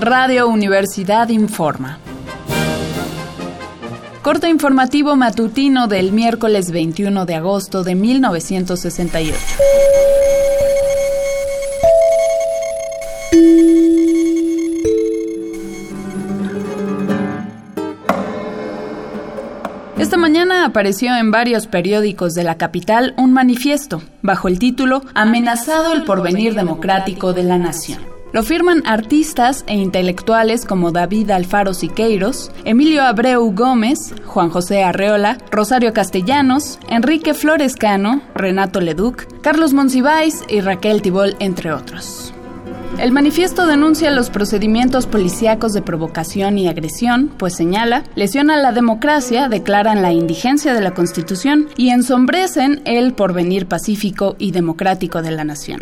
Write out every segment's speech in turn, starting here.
Radio Universidad informa. Corte informativo matutino del miércoles 21 de agosto de 1968. Esta mañana apareció en varios periódicos de la capital un manifiesto bajo el título Amenazado el porvenir democrático de la nación. Lo firman artistas e intelectuales como David Alfaro Siqueiros, Emilio Abreu Gómez, Juan José Arreola, Rosario Castellanos, Enrique Flores Cano, Renato Leduc, Carlos Monsiváis y Raquel Tibol, entre otros. El manifiesto denuncia los procedimientos policíacos de provocación y agresión, pues señala, lesiona la democracia, declaran la indigencia de la Constitución y ensombrecen el porvenir pacífico y democrático de la nación.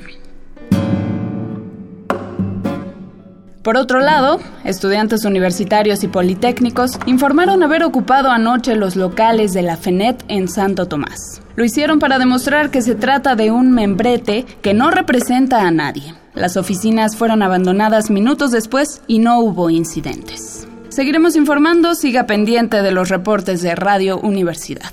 Por otro lado, estudiantes universitarios y politécnicos informaron haber ocupado anoche los locales de la FENET en Santo Tomás. Lo hicieron para demostrar que se trata de un membrete que no representa a nadie. Las oficinas fueron abandonadas minutos después y no hubo incidentes. Seguiremos informando, siga pendiente de los reportes de Radio Universidad.